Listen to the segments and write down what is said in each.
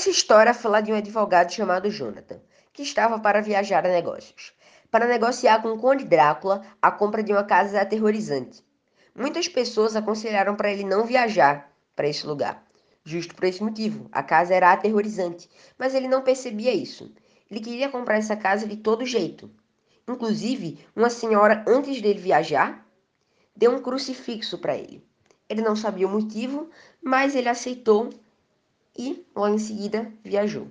Essa história fala de um advogado chamado Jonathan, que estava para viajar a negócios, para negociar com o Conde Drácula a compra de uma casa aterrorizante. Muitas pessoas aconselharam para ele não viajar para esse lugar, justo por esse motivo. A casa era aterrorizante, mas ele não percebia isso. Ele queria comprar essa casa de todo jeito. Inclusive, uma senhora, antes dele viajar, deu um crucifixo para ele. Ele não sabia o motivo, mas ele aceitou e, logo em seguida, viajou.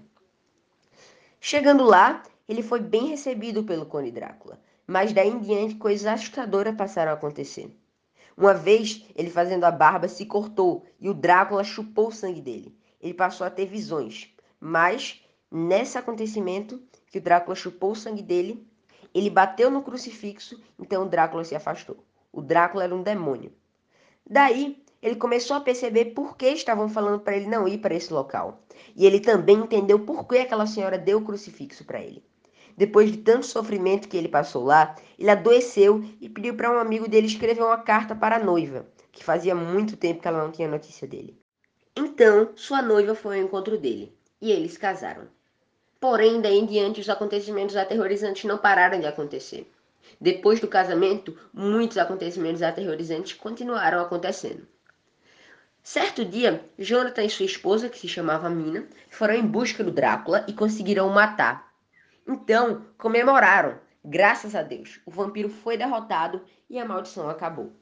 Chegando lá, ele foi bem recebido pelo Conde Drácula, mas daí em diante coisas assustadoras passaram a acontecer. Uma vez, ele fazendo a barba se cortou e o Drácula chupou o sangue dele. Ele passou a ter visões, mas nesse acontecimento que o Drácula chupou o sangue dele, ele bateu no crucifixo, então o Drácula se afastou. O Drácula era um demônio. Daí, ele começou a perceber por que estavam falando para ele não ir para esse local. E ele também entendeu por que aquela senhora deu o crucifixo para ele. Depois de tanto sofrimento que ele passou lá, ele adoeceu e pediu para um amigo dele escrever uma carta para a noiva, que fazia muito tempo que ela não tinha notícia dele. Então, sua noiva foi ao encontro dele e eles casaram. Porém, daí em diante, os acontecimentos aterrorizantes não pararam de acontecer. Depois do casamento, muitos acontecimentos aterrorizantes continuaram acontecendo. Certo dia, Jonathan e sua esposa, que se chamava Mina, foram em busca do Drácula e conseguiram o matar. Então, comemoraram. Graças a Deus, o vampiro foi derrotado e a maldição acabou.